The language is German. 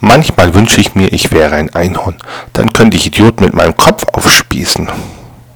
Manchmal wünsche ich mir, ich wäre ein Einhorn. Dann könnte ich Idioten mit meinem Kopf aufspießen.